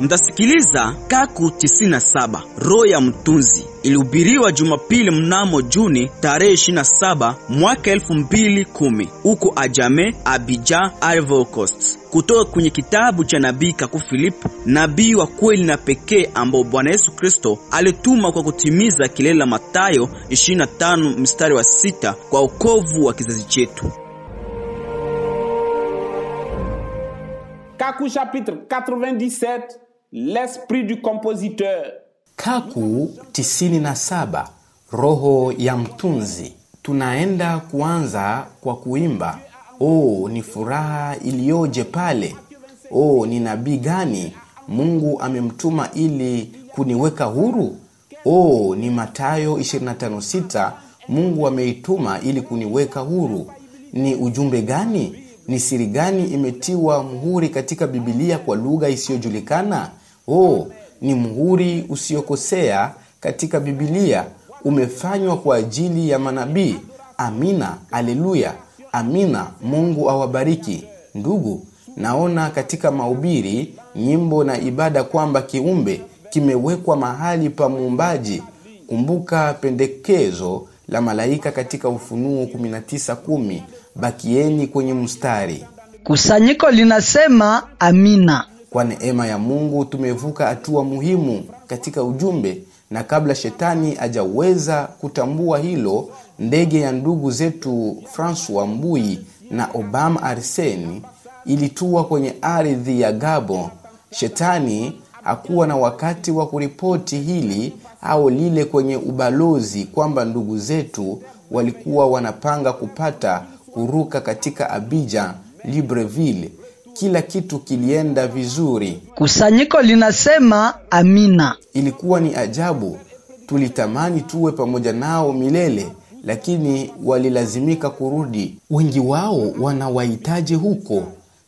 Mtasikiliza Kaku 97 Roho ya Mtunzi ilihubiriwa Jumapili mnamo Juni tarehe 27 mwaka 2010 huko Ajame, abija Ivory kutoka kwenye kitabu cha nabii Kaku Philip, nabii wa kweli na pekee ambao Bwana Yesu Kristo alituma kwa kutimiza kilele la matayo 25 mstari wa sita kwa ukovu wa kizazi chetu. Kaku chapitre 97, l'esprit du compositeur. Kaku 97 roho ya mtunzi. Tunaenda kuanza kwa kuimba, oh, ni furaha iliyoje pale! Oh, ni nabii gani Mungu amemtuma ili kuniweka huru? Oh, ni Mathayo 25:6 Mungu ameituma ili kuniweka huru. Ni ujumbe gani? Ni siri gani imetiwa muhuri katika Biblia kwa lugha isiyojulikana? Oh, ni muhuri usiokosea katika Bibilia, umefanywa kwa ajili ya manabii. Amina, aleluya, amina. Mungu awabariki ndugu. Naona katika mahubiri, nyimbo na ibada kwamba kiumbe kimewekwa mahali pa muumbaji. Kumbuka pendekezo la malaika katika Ufunuo 19:10, bakieni kwenye mstari. Kusanyiko linasema amina. Kwa neema ya Mungu tumevuka hatua muhimu katika ujumbe, na kabla shetani hajaweza kutambua hilo, ndege ya ndugu zetu Francois Mbui na Obama Arseni ilitua kwenye ardhi ya Gabo. Shetani hakuwa na wakati wa kuripoti hili au lile kwenye ubalozi kwamba ndugu zetu walikuwa wanapanga kupata kuruka katika Abidjan, Libreville. Kila kitu kilienda vizuri. Kusanyiko linasema amina. Ilikuwa ni ajabu, tulitamani tuwe pamoja nao milele, lakini walilazimika kurudi. Wengi wao wanawahitaji huko,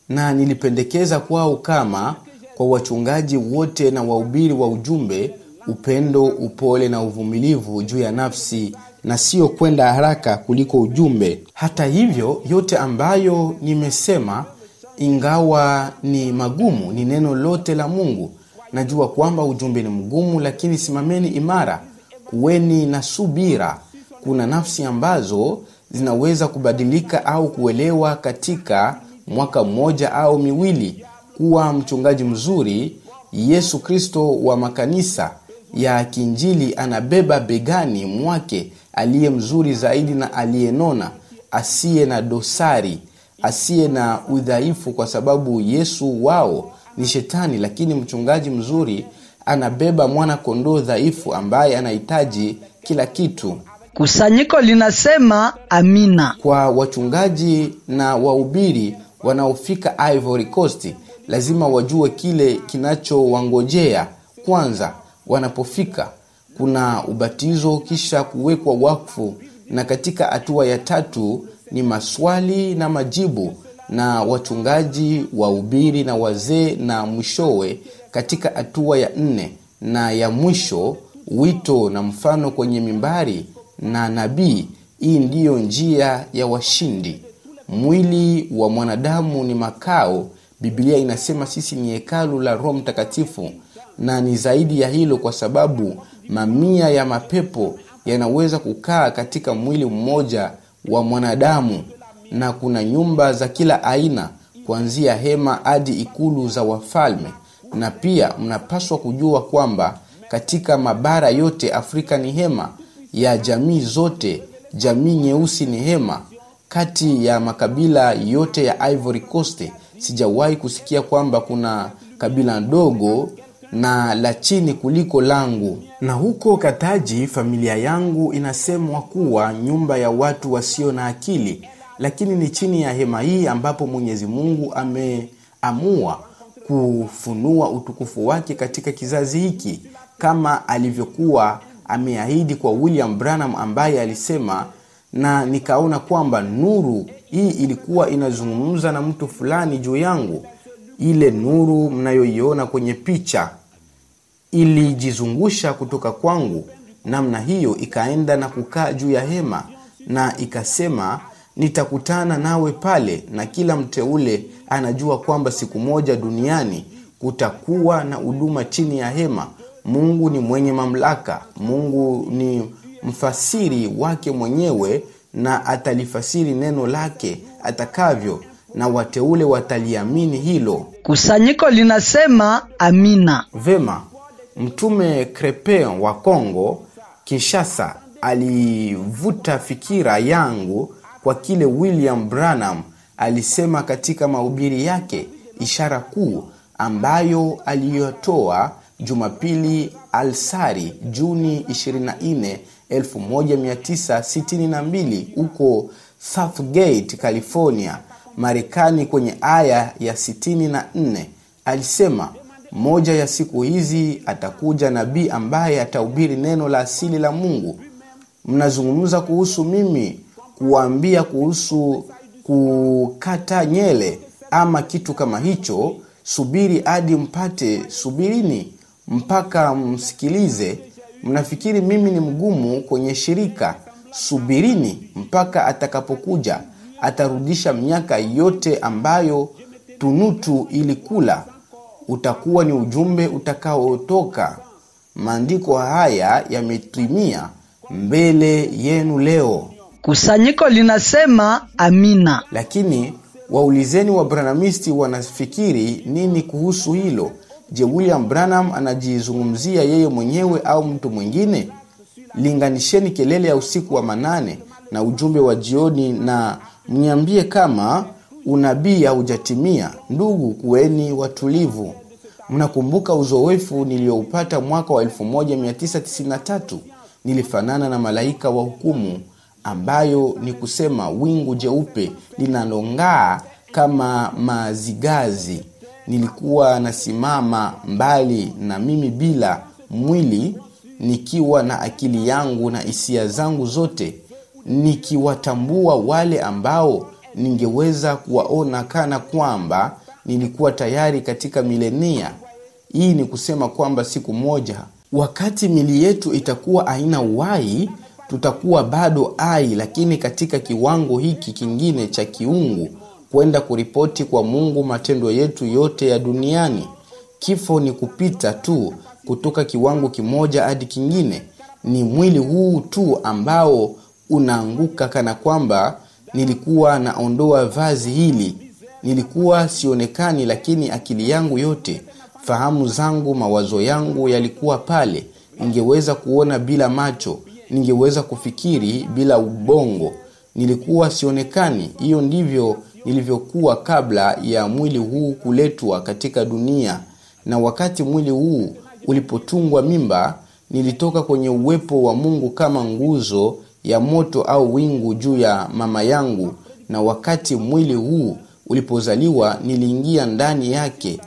na nilipendekeza kwao kama kwa wachungaji wote na wahubiri wa ujumbe, upendo, upole na uvumilivu juu ya nafsi na sio kwenda haraka kuliko ujumbe. Hata hivyo, yote ambayo nimesema, ingawa ni magumu, ni neno lote la Mungu. Najua kwamba ujumbe ni mgumu, lakini simameni imara, kuweni na subira. Kuna nafsi ambazo zinaweza kubadilika au kuelewa katika mwaka mmoja au miwili kuwa mchungaji mzuri. Yesu Kristo wa makanisa ya Kinjili anabeba begani mwake aliye mzuri zaidi na aliyenona, asiye na dosari, asiye na udhaifu, kwa sababu Yesu wao ni Shetani, lakini mchungaji mzuri anabeba mwana kondoo dhaifu ambaye anahitaji kila kitu. Kusanyiko linasema amina. Kwa wachungaji na waubiri wanaofika Ivory Coast, lazima wajue kile kinachowangojea. Kwanza wanapofika kuna ubatizo, kisha kuwekwa wakfu, na katika hatua ya tatu ni maswali na majibu na wachungaji, wahubiri na wazee, na mwishowe katika hatua ya nne na ya mwisho wito na mfano kwenye mimbari na nabii. Hii ndiyo njia ya washindi. Mwili wa mwanadamu ni makao. Biblia inasema sisi ni hekalu la Roho Mtakatifu, na ni zaidi ya hilo, kwa sababu mamia ya mapepo yanaweza kukaa katika mwili mmoja wa mwanadamu, na kuna nyumba za kila aina, kuanzia hema hadi ikulu za wafalme. Na pia mnapaswa kujua kwamba katika mabara yote Afrika ni hema ya jamii zote. Jamii nyeusi ni hema kati ya makabila yote ya Ivory Coast. Sijawahi kusikia kwamba kuna kabila ndogo na la chini kuliko langu. Na huko Kataji, familia yangu inasemwa kuwa nyumba ya watu wasio na akili, lakini ni chini ya hema hii ambapo Mwenyezi Mungu ameamua kufunua utukufu wake katika kizazi hiki, kama alivyokuwa ameahidi kwa William Branham ambaye alisema, na nikaona kwamba nuru hii ilikuwa inazungumza na mtu fulani juu yangu. Ile nuru mnayoiona kwenye picha ilijizungusha kutoka kwangu namna hiyo, ikaenda na kukaa juu ya hema na ikasema, nitakutana nawe pale. Na kila mteule anajua kwamba siku moja duniani kutakuwa na huduma chini ya hema mungu ni mwenye mamlaka mungu ni mfasiri wake mwenyewe na atalifasiri neno lake atakavyo na wateule wataliamini hilo Kusanyiko linasema amina. vema mtume crepin wa congo kinshasa alivuta fikira yangu kwa kile william branham alisema katika mahubiri yake ishara kuu ambayo aliyotoa jumapili alsari juni 24 1962 huko southgate california marekani kwenye aya ya 64 alisema moja ya siku hizi atakuja nabii ambaye atahubiri neno la asili la mungu. Mnazungumza kuhusu mimi kuwaambia kuhusu kukata nyele ama kitu kama hicho. Subiri hadi mpate subirini mpaka msikilize. Mnafikiri mimi ni mgumu kwenye shirika? Subirini mpaka atakapokuja. Atarudisha miaka yote ambayo tunutu ilikula utakuwa ni ujumbe utakaotoka. Maandiko haya yametimia mbele yenu leo. Kusanyiko linasema amina. lakini waulizeni wa branamisti wanafikiri nini kuhusu hilo. Je william branham anajizungumzia yeye mwenyewe au mtu mwingine? Linganisheni kelele ya usiku wa manane na ujumbe wa jioni na mniambie kama unabii haujatimia ndugu kuweni watulivu. Mnakumbuka uzoefu niliyoupata mwaka wa 1993 nilifanana na malaika wa hukumu ambayo ni kusema wingu jeupe linalong'aa kama mazigazi. Nilikuwa nasimama mbali na mimi bila mwili nikiwa na akili yangu na hisia zangu zote nikiwatambua wale ambao ningeweza kuwaona kana kwamba nilikuwa tayari katika milenia. Hii ni kusema kwamba siku moja wakati mili yetu itakuwa aina uwai tutakuwa bado ai lakini katika kiwango hiki kingine cha kiungu kwenda kuripoti kwa mungu matendo yetu yote ya duniani. Kifo ni kupita tu kutoka kiwango kimoja hadi kingine. Ni mwili huu tu ambao unaanguka kana kwamba nilikuwa naondoa vazi hili. Nilikuwa sionekani lakini akili yangu yote fahamu zangu mawazo yangu yalikuwa pale. Ningeweza kuona bila macho. Ningeweza kufikiri bila ubongo. Nilikuwa sionekani. Hiyo ndivyo nilivyokuwa kabla ya mwili huu kuletwa katika dunia. Na wakati mwili huu ulipotungwa mimba nilitoka kwenye uwepo wa mungu kama nguzo ya moto au wingu juu ya mama yangu na wakati mwili huu ulipozaliwa niliingia ndani yake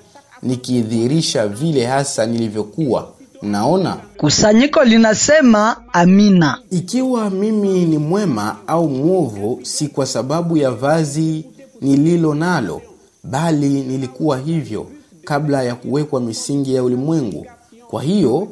nikidhihirisha vile hasa nilivyokuwa naona. Kusanyiko linasema amina. ikiwa mimi ni mwema au mwovu si kwa sababu ya vazi nililo nalo bali nilikuwa hivyo kabla ya kuwekwa misingi ya ulimwengu kwa hiyo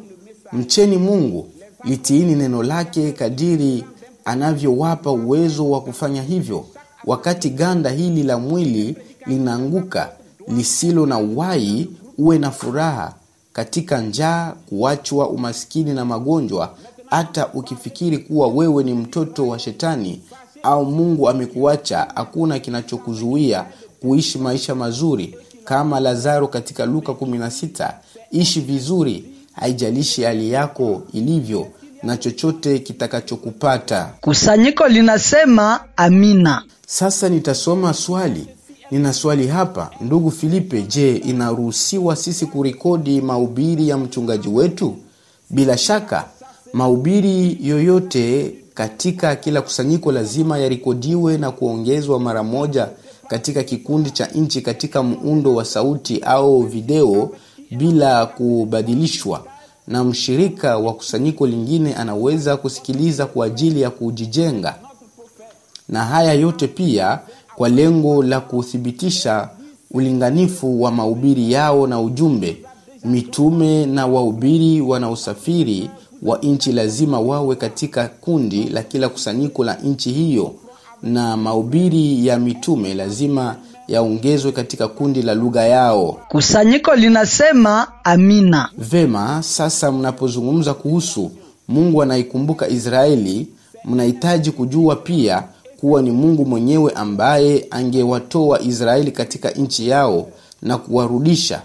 mcheni mungu litiini neno lake kadiri anavyowapa uwezo wa kufanya hivyo. Wakati ganda hili la mwili linaanguka lisilo na uhai uwe na furaha. Katika njaa kuachwa umaskini na magonjwa hata ukifikiri kuwa wewe ni mtoto wa shetani au mungu amekuacha hakuna kinachokuzuia kuishi maisha mazuri. Kama lazaro katika luka 16 ishi vizuri haijalishi hali yako ilivyo na chochote kitakachokupata. Kusanyiko linasema amina. sasa nitasoma swali. Nina swali hapa. Ndugu filipe je inaruhusiwa sisi kurekodi mahubiri ya mchungaji wetu? Bila shaka mahubiri yoyote katika kila kusanyiko lazima yarekodiwe na kuongezwa mara moja katika kikundi cha nchi katika muundo wa sauti au video bila kubadilishwa na mshirika wa kusanyiko lingine anaweza kusikiliza kwa ajili ya kujijenga. Na haya yote pia kwa lengo la kuthibitisha ulinganifu wa maubiri yao na ujumbe mitume na waubiri wanaosafiri wa nchi lazima wawe katika kundi la kila kusanyiko la nchi hiyo na maubiri ya mitume lazima yaongezwe katika kundi la lugha yao. Kusanyiko linasema amina. Vema, sasa mnapozungumza kuhusu Mungu anaikumbuka Israeli, mnahitaji kujua pia kuwa ni Mungu mwenyewe ambaye angewatoa Israeli katika nchi yao na kuwarudisha.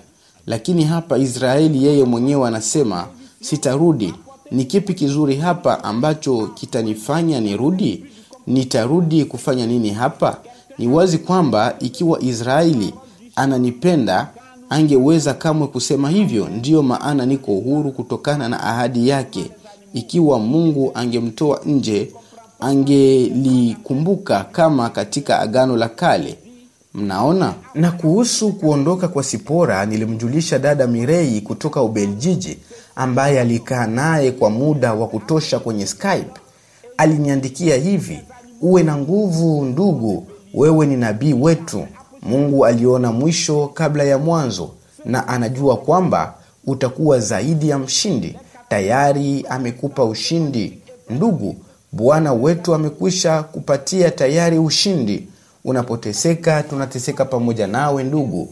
Lakini hapa Israeli yeye mwenyewe anasema sitarudi. Ni kipi kizuri hapa ambacho kitanifanya nirudi? Nitarudi kufanya nini hapa? Ni wazi kwamba ikiwa Israeli ananipenda angeweza kamwe kusema hivyo. Ndiyo maana niko huru kutokana na ahadi yake. Ikiwa Mungu angemtoa nje, angelikumbuka kama katika Agano la Kale. Mnaona? Na kuhusu kuondoka kwa Sipora, nilimjulisha dada Mirei kutoka Ubeljiji ambaye alikaa naye kwa muda wa kutosha kwenye Skype. Aliniandikia hivi: uwe na nguvu ndugu, wewe ni nabii wetu. Mungu aliona mwisho kabla ya mwanzo na anajua kwamba utakuwa zaidi ya mshindi. Tayari amekupa ushindi ndugu. Bwana wetu amekwisha kupatia tayari ushindi. Unapoteseka, tunateseka pamoja nawe ndugu.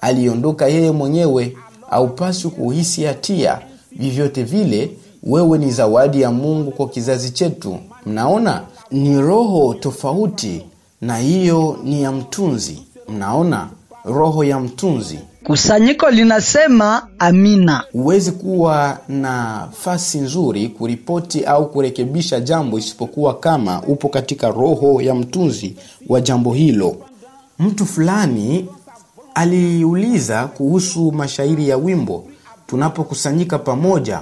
Aliondoka yeye mwenyewe, aupaswi kuhisi hatia. Vyovyote vile, wewe ni zawadi ya Mungu kwa kizazi chetu. Mnaona, ni roho tofauti, na hiyo ni ya mtunzi. Mnaona, roho ya mtunzi. Kusanyiko linasema amina. Huwezi kuwa na fasi nzuri kuripoti au kurekebisha jambo isipokuwa kama upo katika roho ya mtunzi wa jambo hilo. Mtu fulani aliuliza kuhusu mashairi ya wimbo tunapokusanyika pamoja.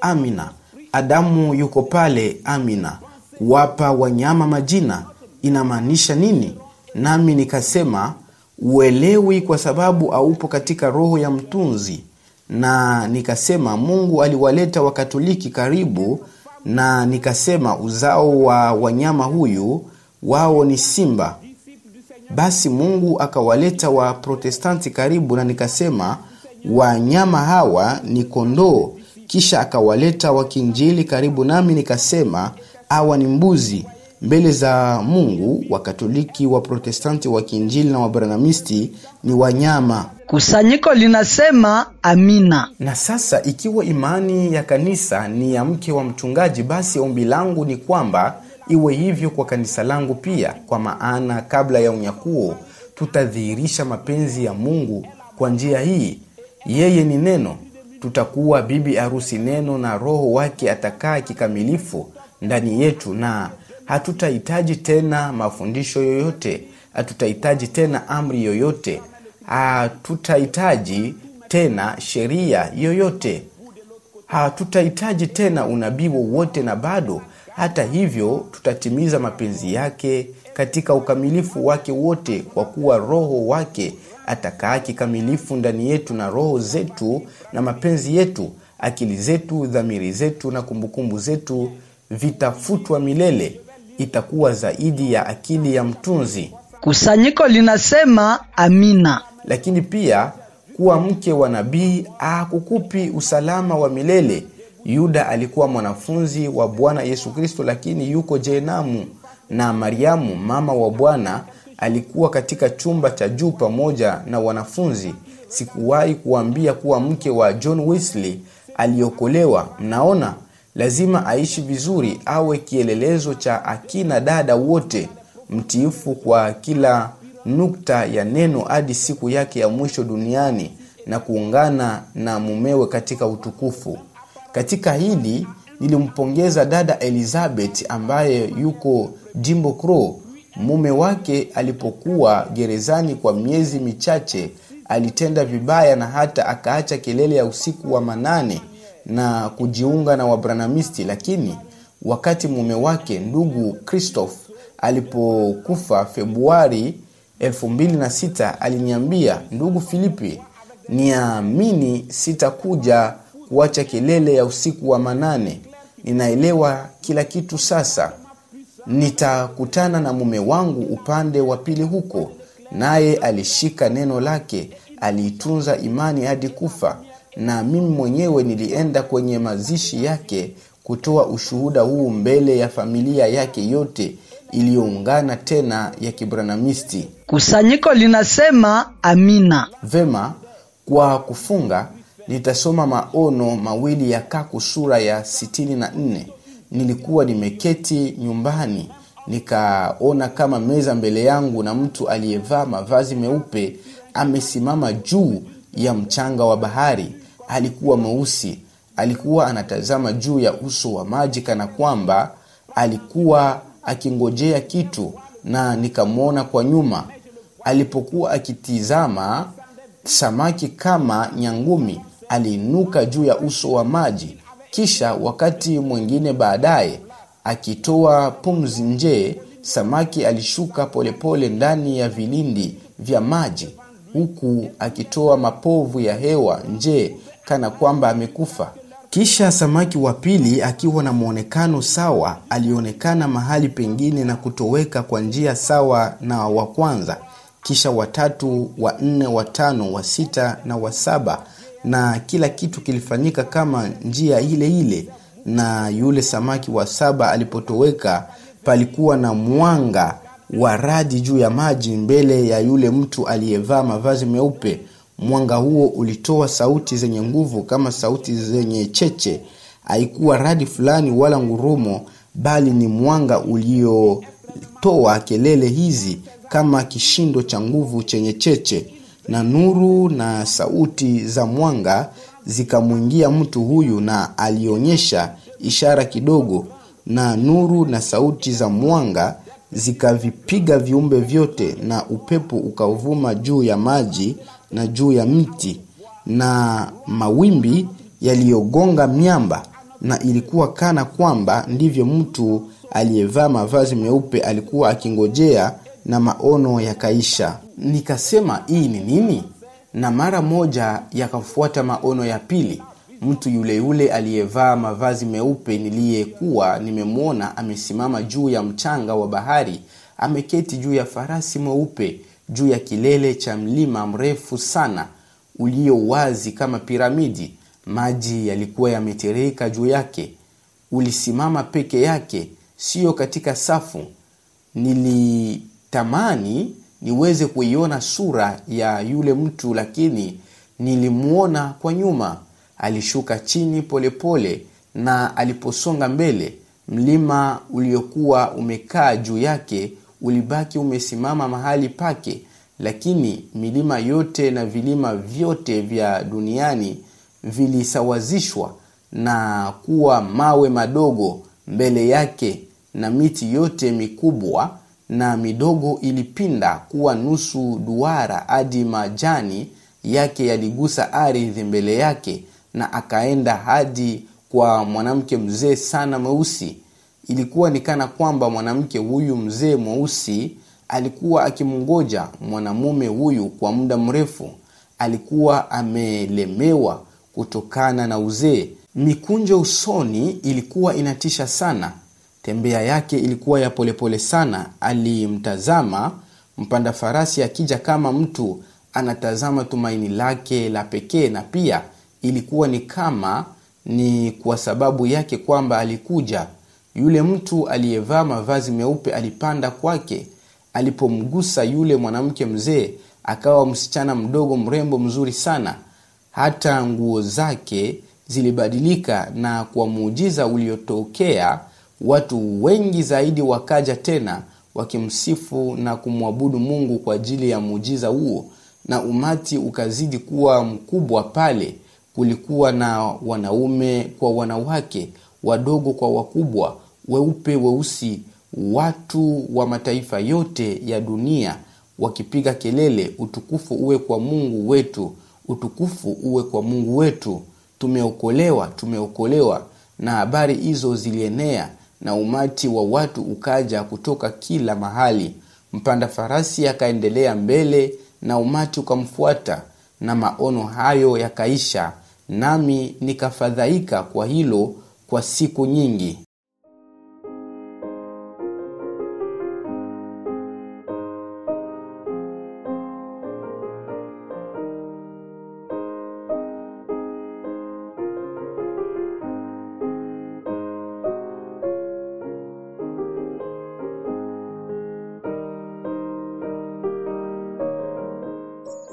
Amina, Adamu yuko pale. Amina, kuwapa wanyama majina inamaanisha nini? Nami nikasema uelewi kwa sababu aupo katika roho ya mtunzi. Na nikasema Mungu aliwaleta Wakatoliki karibu, na nikasema uzao wa wanyama huyu wao ni simba. Basi Mungu akawaleta Waprotestanti karibu, na nikasema wanyama hawa ni kondoo. Kisha akawaleta Wakinjili karibu, nami nikasema awa ni mbuzi mbele za Mungu. Wakatoliki, Waprotestanti, Wakinjili na Wabranamisti ni wanyama. Kusanyiko linasema amina. Na sasa ikiwa imani ya kanisa ni ya mke wa mchungaji, basi ombi langu ni kwamba iwe hivyo kwa kanisa langu pia, kwa maana kabla ya unyakuo tutadhihirisha mapenzi ya Mungu kwa njia hii. Yeye ni Neno, tutakuwa bibi arusi Neno, na Roho wake atakaa kikamilifu ndani yetu, na hatutahitaji tena mafundisho yoyote, hatutahitaji tena amri yoyote, hatutahitaji tena sheria yoyote, hatutahitaji tena unabii wowote, na bado hata hivyo tutatimiza mapenzi yake katika ukamilifu wake wote, kwa kuwa Roho wake atakaa kikamilifu ndani yetu, na roho zetu na mapenzi yetu, akili zetu, dhamiri zetu na kumbukumbu zetu vitafutwa milele. Itakuwa zaidi ya akili ya mtunzi. Kusanyiko linasema amina. Lakini pia kuwa mke wa nabii hakukupi usalama wa milele. Yuda alikuwa mwanafunzi wa Bwana Yesu Kristo, lakini yuko jehanamu, na Mariamu mama wa Bwana alikuwa katika chumba cha juu pamoja na wanafunzi. Sikuwahi kuambia kuwa mke wa John Wesley aliokolewa. Mnaona, lazima aishi vizuri, awe kielelezo cha akina dada wote, mtiifu kwa kila nukta ya neno hadi siku yake ya mwisho duniani na kuungana na mumewe katika utukufu. Katika hili nilimpongeza dada Elizabeth ambaye yuko Jimbo Crow. Mume wake alipokuwa gerezani kwa miezi michache alitenda vibaya na hata akaacha kelele ya usiku wa manane na kujiunga na Wabranamisti, lakini wakati mume wake ndugu Christoph alipokufa Februari 26 aliniambia, ndugu Filipi, niamini sitakuja kuacha kelele ya usiku wa manane. Ninaelewa kila kitu sasa. Nitakutana na mume wangu upande wa pili huko, naye alishika neno lake, aliitunza imani hadi kufa, na mimi mwenyewe nilienda kwenye mazishi yake kutoa ushuhuda huu mbele ya familia yake yote, iliyoungana tena ya kibranamisti. Kusanyiko linasema amina. vema kwa kufunga nitasoma maono mawili ya kaku sura ya 64 nilikuwa nimeketi nyumbani nikaona kama meza mbele yangu na mtu aliyevaa mavazi meupe amesimama juu ya mchanga wa bahari alikuwa mweusi alikuwa anatazama juu ya uso wa maji kana kwamba alikuwa akingojea kitu na nikamwona kwa nyuma. Alipokuwa akitizama samaki kama nyangumi aliinuka juu ya uso wa maji. Kisha wakati mwingine baadaye akitoa pumzi nje samaki alishuka polepole pole ndani ya vilindi vya maji huku akitoa mapovu ya hewa nje kana kwamba amekufa. Kisha samaki wa pili akiwa na mwonekano sawa alionekana mahali pengine na kutoweka kwa njia sawa na wa kwanza. Kisha watatu wa nne watano wa sita na wa saba. Na kila kitu kilifanyika kama njia ile ile. Na yule samaki wa saba alipotoweka palikuwa na mwanga wa radi juu ya maji mbele ya yule mtu aliyevaa mavazi meupe mwanga huo ulitoa sauti zenye nguvu kama sauti zenye cheche. Haikuwa radi fulani wala ngurumo bali ni mwanga uliotoa kelele hizi kama kishindo cha nguvu chenye cheche. Na nuru na sauti za mwanga zikamwingia mtu huyu na alionyesha ishara kidogo. Na nuru na sauti za mwanga zikavipiga viumbe vyote na upepo ukavuma juu ya maji na juu ya miti na mawimbi yaliyogonga miamba na ilikuwa kana kwamba ndivyo mtu aliyevaa mavazi meupe alikuwa akingojea na maono yakaisha. Nikasema hii ni nini? Na mara moja yakafuata maono ya pili mtu yule yule aliyevaa mavazi meupe niliyekuwa nimemwona amesimama juu ya mchanga wa bahari ameketi juu ya farasi mweupe juu ya kilele cha mlima mrefu sana ulio wazi kama piramidi. Maji yalikuwa yametereka juu yake. Ulisimama peke yake siyo katika safu. Nilitamani niweze kuiona sura ya yule mtu lakini nilimwona kwa nyuma. Alishuka chini polepole pole, na aliposonga mbele mlima uliokuwa umekaa juu yake ulibaki umesimama mahali pake lakini milima yote na vilima vyote vya duniani vilisawazishwa na kuwa mawe madogo mbele yake na miti yote mikubwa na midogo ilipinda kuwa nusu duara hadi majani yake yaligusa ardhi mbele yake na akaenda hadi kwa mwanamke mzee sana mweusi ilikuwa ni kana kwamba mwanamke huyu mzee mweusi alikuwa akimngoja mwanamume huyu kwa muda mrefu. Alikuwa amelemewa kutokana na uzee. Mikunjo usoni ilikuwa inatisha sana. Tembea yake ilikuwa ya polepole pole sana. Alimtazama mpanda farasi akija kama mtu anatazama tumaini lake la pekee na pia ilikuwa ni kama ni kwa sababu yake kwamba alikuja yule mtu aliyevaa mavazi meupe alipanda kwake. Alipomgusa yule mwanamke mzee akawa msichana mdogo mrembo mzuri sana. Hata nguo zake zilibadilika na kwa muujiza uliotokea watu wengi zaidi wakaja tena wakimsifu na kumwabudu mungu kwa ajili ya muujiza huo na umati ukazidi kuwa mkubwa pale. Kulikuwa na wanaume kwa wanawake wadogo kwa wakubwa weupe weusi watu wa mataifa yote ya dunia wakipiga kelele utukufu uwe kwa mungu wetu utukufu uwe kwa mungu wetu tumeokolewa tumeokolewa. Na habari hizo zilienea na umati wa watu ukaja kutoka kila mahali. Mpanda farasi akaendelea mbele na umati ukamfuata na maono hayo yakaisha nami nikafadhaika kwa hilo kwa siku nyingi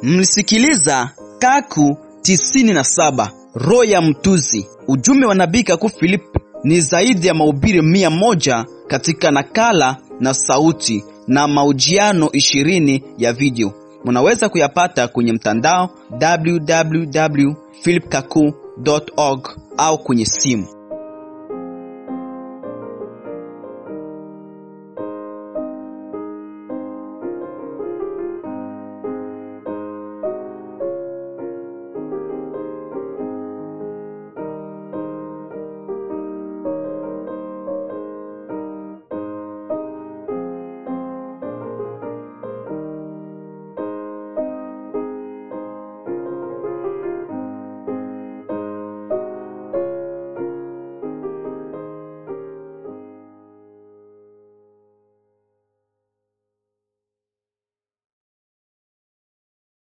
Mlisikiliza Kaku 97 roho ya mtuzi. Ujumbe wa nabii Kaku Philip ni zaidi ya mahubiri mia moja katika nakala na sauti na mahojiano ishirini ya video. Munaweza kuyapata kwenye mtandao www.philipkaku.org au kwenye simu